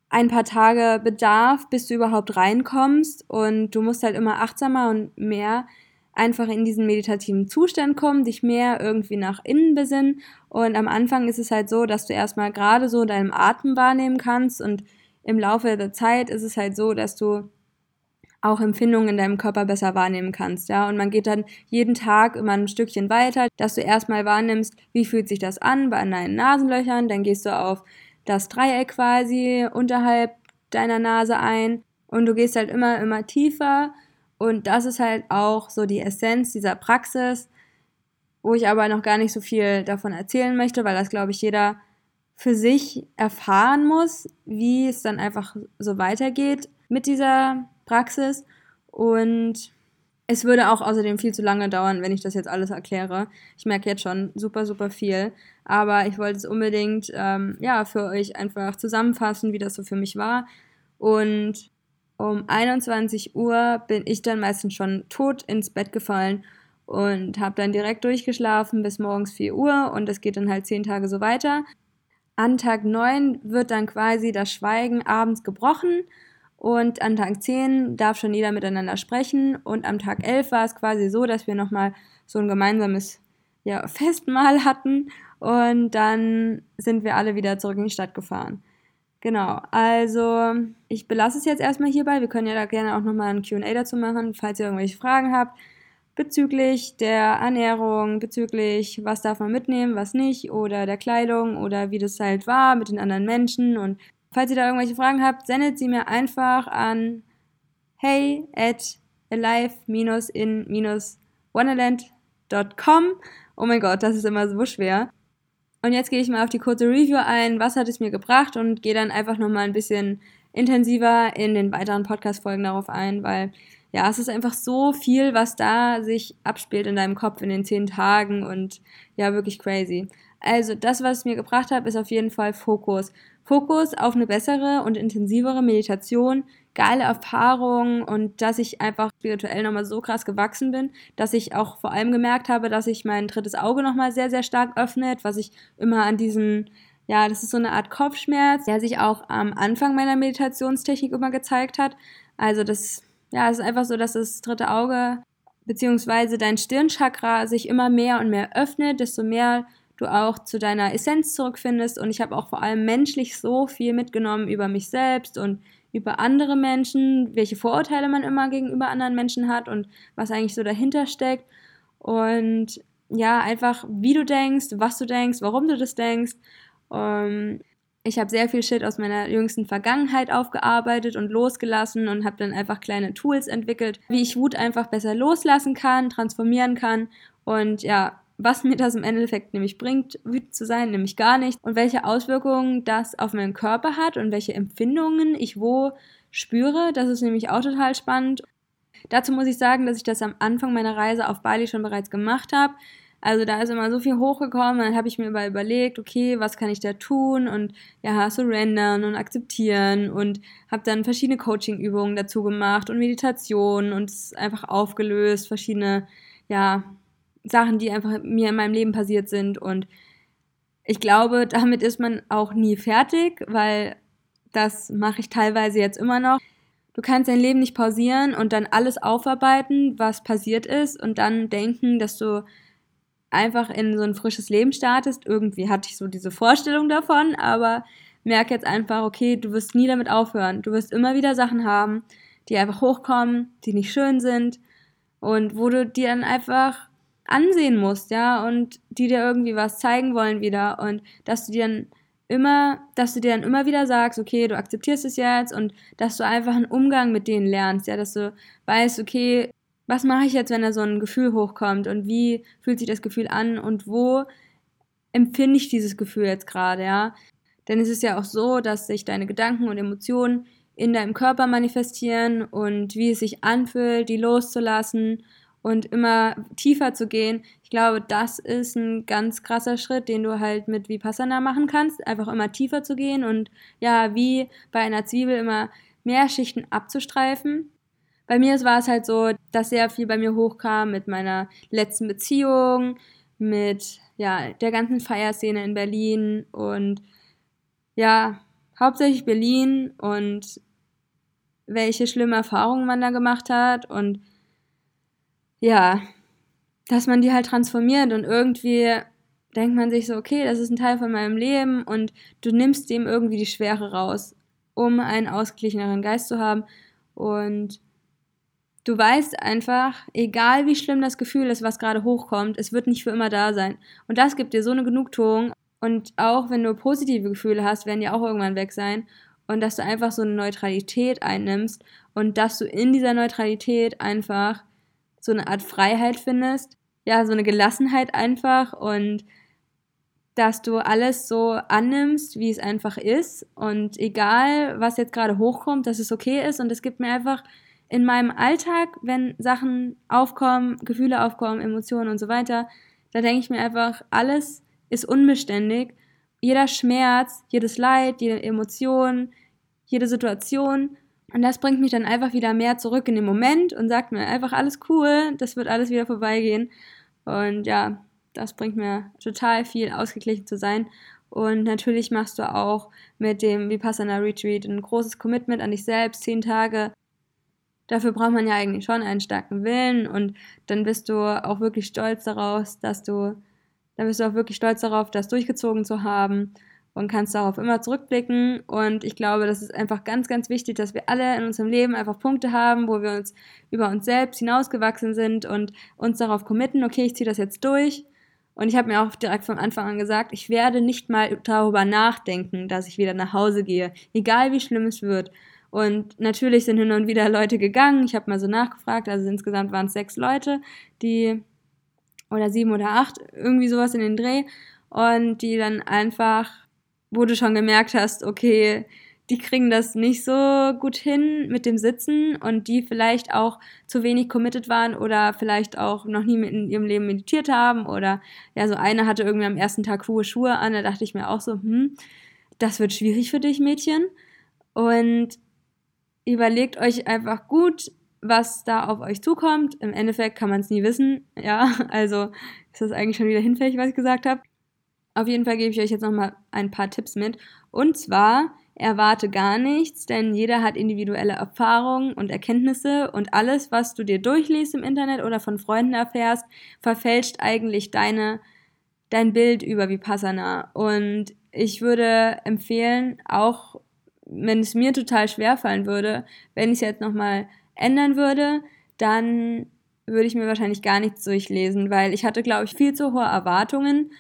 ein paar Tage bedarf, bis du überhaupt reinkommst. Und du musst halt immer achtsamer und mehr einfach in diesen meditativen Zustand kommen, dich mehr irgendwie nach innen besinnen. Und am Anfang ist es halt so, dass du erstmal gerade so deinen Atem wahrnehmen kannst. Und im Laufe der Zeit ist es halt so, dass du auch Empfindungen in deinem Körper besser wahrnehmen kannst, ja. Und man geht dann jeden Tag immer ein Stückchen weiter, dass du erstmal wahrnimmst, wie fühlt sich das an bei deinen Nasenlöchern, dann gehst du auf das Dreieck quasi unterhalb deiner Nase ein. Und du gehst halt immer, immer tiefer und das ist halt auch so die Essenz dieser Praxis, wo ich aber noch gar nicht so viel davon erzählen möchte, weil das, glaube ich, jeder für sich erfahren muss, wie es dann einfach so weitergeht mit dieser Praxis und es würde auch außerdem viel zu lange dauern, wenn ich das jetzt alles erkläre. Ich merke jetzt schon super, super viel. Aber ich wollte es unbedingt ähm, ja, für euch einfach zusammenfassen, wie das so für mich war. Und um 21 Uhr bin ich dann meistens schon tot ins Bett gefallen und habe dann direkt durchgeschlafen bis morgens 4 Uhr und das geht dann halt 10 Tage so weiter. An Tag 9 wird dann quasi das Schweigen abends gebrochen und an Tag 10 darf schon jeder miteinander sprechen. Und am Tag 11 war es quasi so, dass wir nochmal so ein gemeinsames ja, Festmahl hatten. Und dann sind wir alle wieder zurück in die Stadt gefahren. Genau, also ich belasse es jetzt erstmal hierbei. Wir können ja da gerne auch nochmal ein QA dazu machen, falls ihr irgendwelche Fragen habt bezüglich der Ernährung, bezüglich was darf man mitnehmen, was nicht, oder der Kleidung oder wie das halt war mit den anderen Menschen und Falls ihr da irgendwelche Fragen habt, sendet sie mir einfach an hey at alive-in-wonderland.com. Oh mein Gott, das ist immer so schwer. Und jetzt gehe ich mal auf die kurze Review ein, was hat es mir gebracht und gehe dann einfach nochmal ein bisschen intensiver in den weiteren Podcast-Folgen darauf ein, weil ja, es ist einfach so viel, was da sich abspielt in deinem Kopf in den zehn Tagen und ja, wirklich crazy. Also das, was es mir gebracht hat, ist auf jeden Fall Fokus. Fokus auf eine bessere und intensivere Meditation, geile Erfahrungen und dass ich einfach spirituell nochmal so krass gewachsen bin, dass ich auch vor allem gemerkt habe, dass sich mein drittes Auge nochmal sehr, sehr stark öffnet, was ich immer an diesen, ja, das ist so eine Art Kopfschmerz, der sich auch am Anfang meiner Meditationstechnik immer gezeigt hat. Also das, ja, es ist einfach so, dass das dritte Auge beziehungsweise dein Stirnchakra sich immer mehr und mehr öffnet, desto mehr du auch zu deiner Essenz zurückfindest. Und ich habe auch vor allem menschlich so viel mitgenommen über mich selbst und über andere Menschen, welche Vorurteile man immer gegenüber anderen Menschen hat und was eigentlich so dahinter steckt. Und ja, einfach wie du denkst, was du denkst, warum du das denkst. Ähm, ich habe sehr viel Shit aus meiner jüngsten Vergangenheit aufgearbeitet und losgelassen und habe dann einfach kleine Tools entwickelt, wie ich Wut einfach besser loslassen kann, transformieren kann und ja, was mir das im Endeffekt nämlich bringt, wütend zu sein, nämlich gar nicht und welche Auswirkungen das auf meinen Körper hat und welche Empfindungen ich wo spüre, das ist nämlich auch total spannend. Dazu muss ich sagen, dass ich das am Anfang meiner Reise auf Bali schon bereits gemacht habe. Also da ist immer so viel hochgekommen, dann habe ich mir über überlegt, okay, was kann ich da tun und ja, surrendern und akzeptieren und habe dann verschiedene Coaching-Übungen dazu gemacht und Meditation und es einfach aufgelöst, verschiedene, ja, Sachen, die einfach mir in meinem Leben passiert sind und ich glaube, damit ist man auch nie fertig, weil das mache ich teilweise jetzt immer noch. Du kannst dein Leben nicht pausieren und dann alles aufarbeiten, was passiert ist und dann denken, dass du einfach in so ein frisches Leben startest. Irgendwie hatte ich so diese Vorstellung davon, aber merke jetzt einfach, okay, du wirst nie damit aufhören. Du wirst immer wieder Sachen haben, die einfach hochkommen, die nicht schön sind und wo du dir dann einfach ansehen musst, ja, und die dir irgendwie was zeigen wollen wieder und dass du dir dann immer, dass du dir dann immer wieder sagst, okay, du akzeptierst es jetzt und dass du einfach einen Umgang mit denen lernst, ja, dass du weißt, okay, was mache ich jetzt, wenn da so ein Gefühl hochkommt und wie fühlt sich das Gefühl an und wo empfinde ich dieses Gefühl jetzt gerade, ja? Denn es ist ja auch so, dass sich deine Gedanken und Emotionen in deinem Körper manifestieren und wie es sich anfühlt, die loszulassen und immer tiefer zu gehen. Ich glaube, das ist ein ganz krasser Schritt, den du halt mit Vipassana machen kannst, einfach immer tiefer zu gehen und ja, wie bei einer Zwiebel immer mehr Schichten abzustreifen bei mir war es halt so, dass sehr viel bei mir hochkam mit meiner letzten Beziehung, mit ja, der ganzen Feierszene in Berlin und ja, hauptsächlich Berlin und welche schlimme Erfahrungen man da gemacht hat und ja, dass man die halt transformiert und irgendwie denkt man sich so, okay, das ist ein Teil von meinem Leben und du nimmst dem irgendwie die Schwere raus, um einen ausgeglicheneren Geist zu haben und Du weißt einfach, egal wie schlimm das Gefühl ist, was gerade hochkommt, es wird nicht für immer da sein. Und das gibt dir so eine Genugtuung. Und auch wenn du positive Gefühle hast, werden die auch irgendwann weg sein. Und dass du einfach so eine Neutralität einnimmst und dass du in dieser Neutralität einfach so eine Art Freiheit findest. Ja, so eine Gelassenheit einfach und dass du alles so annimmst, wie es einfach ist und egal, was jetzt gerade hochkommt, dass es okay ist und es gibt mir einfach in meinem Alltag, wenn Sachen aufkommen, Gefühle aufkommen, Emotionen und so weiter, da denke ich mir einfach, alles ist unbeständig. Jeder Schmerz, jedes Leid, jede Emotion, jede Situation. Und das bringt mich dann einfach wieder mehr zurück in den Moment und sagt mir einfach alles cool, das wird alles wieder vorbeigehen. Und ja, das bringt mir total viel, ausgeglichen zu sein. Und natürlich machst du auch mit dem Vipassana Retreat ein großes Commitment an dich selbst, zehn Tage Dafür braucht man ja eigentlich schon einen starken Willen und dann bist du auch wirklich stolz darauf, dass du, dann bist du auch wirklich stolz darauf, das durchgezogen zu haben und kannst darauf immer zurückblicken. Und ich glaube, das ist einfach ganz, ganz wichtig, dass wir alle in unserem Leben einfach Punkte haben, wo wir uns über uns selbst hinausgewachsen sind und uns darauf committen, okay, ich ziehe das jetzt durch. Und ich habe mir auch direkt von Anfang an gesagt, ich werde nicht mal darüber nachdenken, dass ich wieder nach Hause gehe, egal wie schlimm es wird. Und natürlich sind hin und wieder Leute gegangen. Ich habe mal so nachgefragt. Also insgesamt waren es sechs Leute, die oder sieben oder acht, irgendwie sowas in den Dreh. Und die dann einfach, wo du schon gemerkt hast, okay, die kriegen das nicht so gut hin mit dem Sitzen und die vielleicht auch zu wenig committed waren oder vielleicht auch noch nie in ihrem Leben meditiert haben oder ja, so eine hatte irgendwie am ersten Tag hohe Schuhe an, da dachte ich mir auch so, hm, das wird schwierig für dich, Mädchen. Und überlegt euch einfach gut, was da auf euch zukommt. Im Endeffekt kann man es nie wissen. Ja, also ist das eigentlich schon wieder hinfällig, was ich gesagt habe. Auf jeden Fall gebe ich euch jetzt nochmal ein paar Tipps mit. Und zwar erwarte gar nichts, denn jeder hat individuelle Erfahrungen und Erkenntnisse und alles, was du dir durchliest im Internet oder von Freunden erfährst, verfälscht eigentlich deine, dein Bild über Vipassana. Und ich würde empfehlen, auch wenn es mir total schwer fallen würde, wenn ich es jetzt nochmal ändern würde, dann würde ich mir wahrscheinlich gar nichts durchlesen, weil ich hatte, glaube ich, viel zu hohe Erwartungen.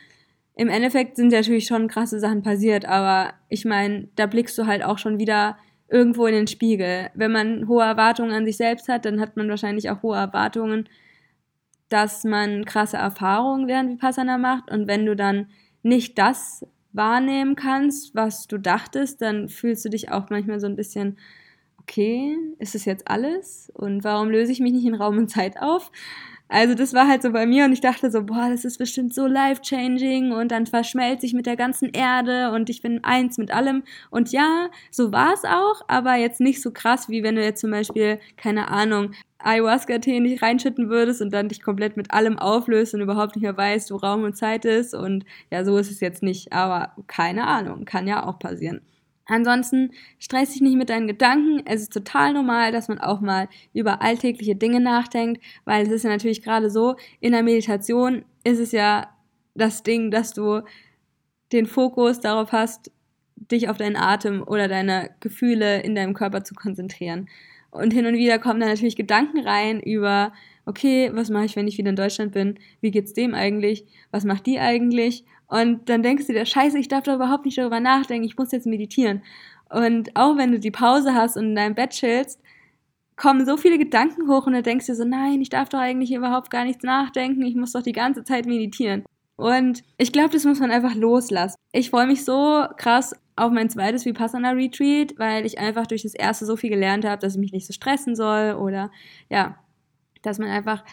Im Endeffekt sind natürlich schon krasse Sachen passiert, aber ich meine, da blickst du halt auch schon wieder irgendwo in den Spiegel. Wenn man hohe Erwartungen an sich selbst hat, dann hat man wahrscheinlich auch hohe Erwartungen, dass man krasse Erfahrungen während Vipassana macht. Und wenn du dann nicht das wahrnehmen kannst, was du dachtest, dann fühlst du dich auch manchmal so ein bisschen okay, ist das jetzt alles? Und warum löse ich mich nicht in Raum und Zeit auf? Also das war halt so bei mir und ich dachte so, boah, das ist bestimmt so life-changing und dann verschmelze ich mit der ganzen Erde und ich bin eins mit allem. Und ja, so war es auch, aber jetzt nicht so krass, wie wenn du jetzt zum Beispiel, keine Ahnung, Ayahuasca-Tee nicht reinschütten würdest und dann dich komplett mit allem auflöst und überhaupt nicht mehr weißt, wo Raum und Zeit ist. Und ja, so ist es jetzt nicht, aber keine Ahnung, kann ja auch passieren. Ansonsten stress dich nicht mit deinen Gedanken. Es ist total normal, dass man auch mal über alltägliche Dinge nachdenkt, weil es ist ja natürlich gerade so, in der Meditation ist es ja das Ding, dass du den Fokus darauf hast, dich auf deinen Atem oder deine Gefühle in deinem Körper zu konzentrieren. Und hin und wieder kommen da natürlich Gedanken rein über, okay, was mache ich, wenn ich wieder in Deutschland bin? Wie geht's dem eigentlich? Was macht die eigentlich? Und dann denkst du dir, scheiße, ich darf da überhaupt nicht darüber nachdenken, ich muss jetzt meditieren. Und auch wenn du die Pause hast und in deinem Bett chillst, kommen so viele Gedanken hoch und du denkst dir so, nein, ich darf doch eigentlich überhaupt gar nichts nachdenken, ich muss doch die ganze Zeit meditieren. Und ich glaube, das muss man einfach loslassen. Ich freue mich so krass auf mein zweites Vipassana Retreat, weil ich einfach durch das erste so viel gelernt habe, dass ich mich nicht so stressen soll oder ja, dass man einfach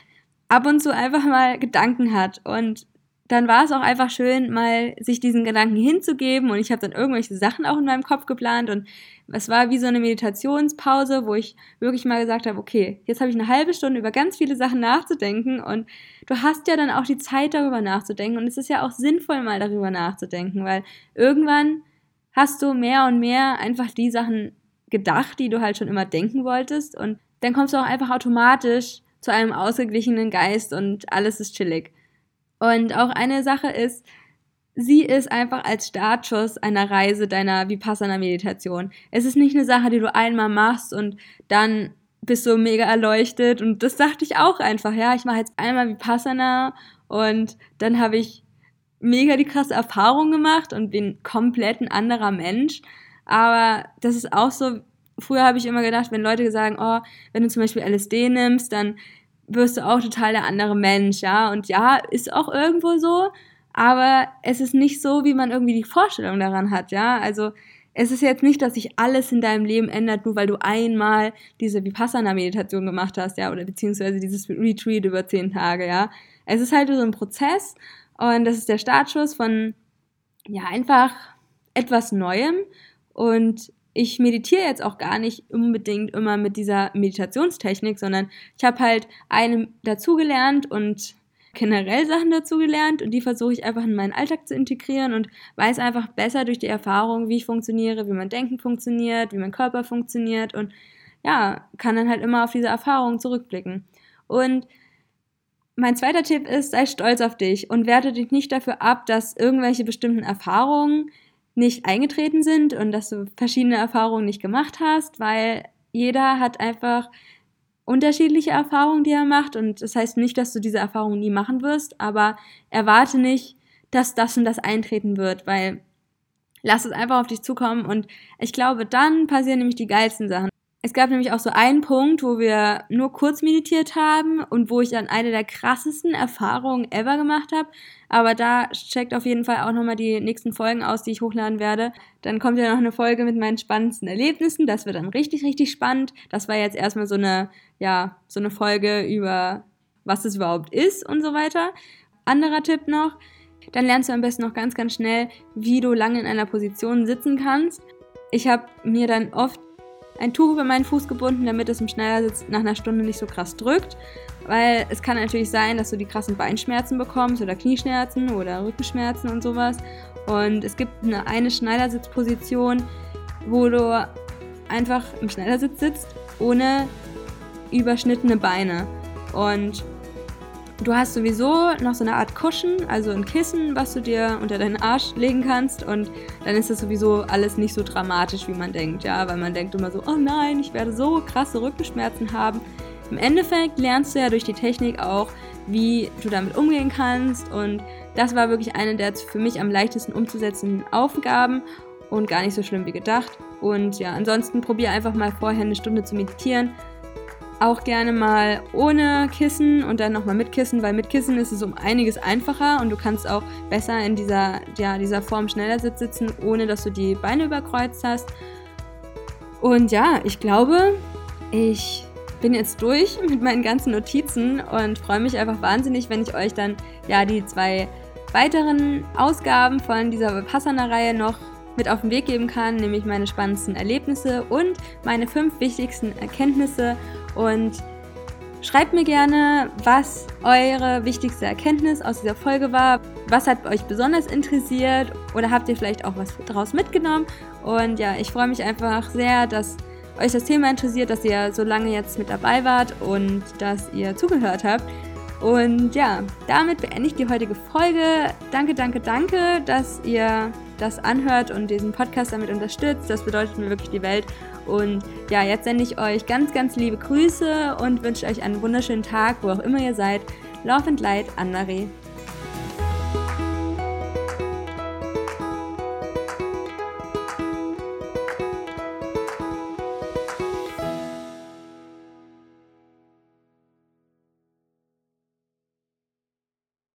ab und zu einfach mal Gedanken hat und dann war es auch einfach schön, mal sich diesen Gedanken hinzugeben und ich habe dann irgendwelche Sachen auch in meinem Kopf geplant und es war wie so eine Meditationspause, wo ich wirklich mal gesagt habe, okay, jetzt habe ich eine halbe Stunde über ganz viele Sachen nachzudenken und du hast ja dann auch die Zeit darüber nachzudenken und es ist ja auch sinnvoll mal darüber nachzudenken, weil irgendwann hast du mehr und mehr einfach die Sachen gedacht, die du halt schon immer denken wolltest und dann kommst du auch einfach automatisch zu einem ausgeglichenen Geist und alles ist chillig. Und auch eine Sache ist, sieh es einfach als Startschuss einer Reise deiner Vipassana-Meditation. Es ist nicht eine Sache, die du einmal machst und dann bist du mega erleuchtet. Und das dachte ich auch einfach, ja, ich mache jetzt einmal Vipassana und dann habe ich mega die krasse Erfahrung gemacht und bin komplett ein anderer Mensch. Aber das ist auch so, früher habe ich immer gedacht, wenn Leute sagen, oh, wenn du zum Beispiel LSD nimmst, dann wirst du auch total der andere Mensch, ja. Und ja, ist auch irgendwo so, aber es ist nicht so, wie man irgendwie die Vorstellung daran hat, ja. Also es ist jetzt nicht, dass sich alles in deinem Leben ändert, nur weil du einmal diese Vipassana-Meditation gemacht hast, ja, oder beziehungsweise dieses Retreat über zehn Tage, ja. Es ist halt so ein Prozess und das ist der Startschuss von, ja, einfach etwas Neuem und ich meditiere jetzt auch gar nicht unbedingt immer mit dieser Meditationstechnik, sondern ich habe halt eine dazugelernt und generell Sachen dazugelernt und die versuche ich einfach in meinen Alltag zu integrieren und weiß einfach besser durch die Erfahrung, wie ich funktioniere, wie mein Denken funktioniert, wie mein Körper funktioniert und ja, kann dann halt immer auf diese Erfahrung zurückblicken. Und mein zweiter Tipp ist, sei stolz auf dich und werte dich nicht dafür ab, dass irgendwelche bestimmten Erfahrungen nicht eingetreten sind und dass du verschiedene Erfahrungen nicht gemacht hast, weil jeder hat einfach unterschiedliche Erfahrungen, die er macht. Und das heißt nicht, dass du diese Erfahrungen nie machen wirst, aber erwarte nicht, dass das und das eintreten wird, weil lass es einfach auf dich zukommen und ich glaube, dann passieren nämlich die geilsten Sachen. Es gab nämlich auch so einen Punkt, wo wir nur kurz meditiert haben und wo ich dann eine der krassesten Erfahrungen ever gemacht habe. Aber da checkt auf jeden Fall auch nochmal die nächsten Folgen aus, die ich hochladen werde. Dann kommt ja noch eine Folge mit meinen spannendsten Erlebnissen. Das wird dann richtig, richtig spannend. Das war jetzt erstmal so eine, ja, so eine Folge über, was es überhaupt ist und so weiter. Anderer Tipp noch. Dann lernst du am besten noch ganz, ganz schnell, wie du lange in einer Position sitzen kannst. Ich habe mir dann oft ein Tuch über meinen Fuß gebunden, damit es im Schneidersitz nach einer Stunde nicht so krass drückt. Weil es kann natürlich sein, dass du die krassen Beinschmerzen bekommst oder Knieschmerzen oder Rückenschmerzen und sowas. Und es gibt eine, eine Schneidersitzposition, wo du einfach im Schnellersitz sitzt, ohne überschnittene Beine. Und du hast sowieso noch so eine Art Cushion, also ein Kissen, was du dir unter deinen Arsch legen kannst. Und dann ist das sowieso alles nicht so dramatisch, wie man denkt. Ja, weil man denkt immer so, oh nein, ich werde so krasse Rückenschmerzen haben. Im Endeffekt lernst du ja durch die Technik auch, wie du damit umgehen kannst. Und das war wirklich eine der für mich am leichtesten umzusetzenden Aufgaben und gar nicht so schlimm wie gedacht. Und ja, ansonsten probier einfach mal vorher eine Stunde zu meditieren. Auch gerne mal ohne Kissen und dann nochmal mit Kissen, weil mit Kissen ist es um einiges einfacher und du kannst auch besser in dieser, ja, dieser Form schneller sitzen, ohne dass du die Beine überkreuzt hast. Und ja, ich glaube, ich bin jetzt durch mit meinen ganzen Notizen und freue mich einfach wahnsinnig, wenn ich euch dann ja die zwei weiteren Ausgaben von dieser Vipassana-Reihe noch mit auf den Weg geben kann, nämlich meine spannendsten Erlebnisse und meine fünf wichtigsten Erkenntnisse. Und schreibt mir gerne, was eure wichtigste Erkenntnis aus dieser Folge war. Was hat euch besonders interessiert oder habt ihr vielleicht auch was daraus mitgenommen? Und ja, ich freue mich einfach sehr, dass euch das Thema interessiert, dass ihr so lange jetzt mit dabei wart und dass ihr zugehört habt. Und ja, damit beende ich die heutige Folge. Danke, danke, danke, dass ihr das anhört und diesen Podcast damit unterstützt. Das bedeutet mir wirklich die Welt. Und ja, jetzt sende ich euch ganz, ganz liebe Grüße und wünsche euch einen wunderschönen Tag, wo auch immer ihr seid. Love and Light, Anne-Marie.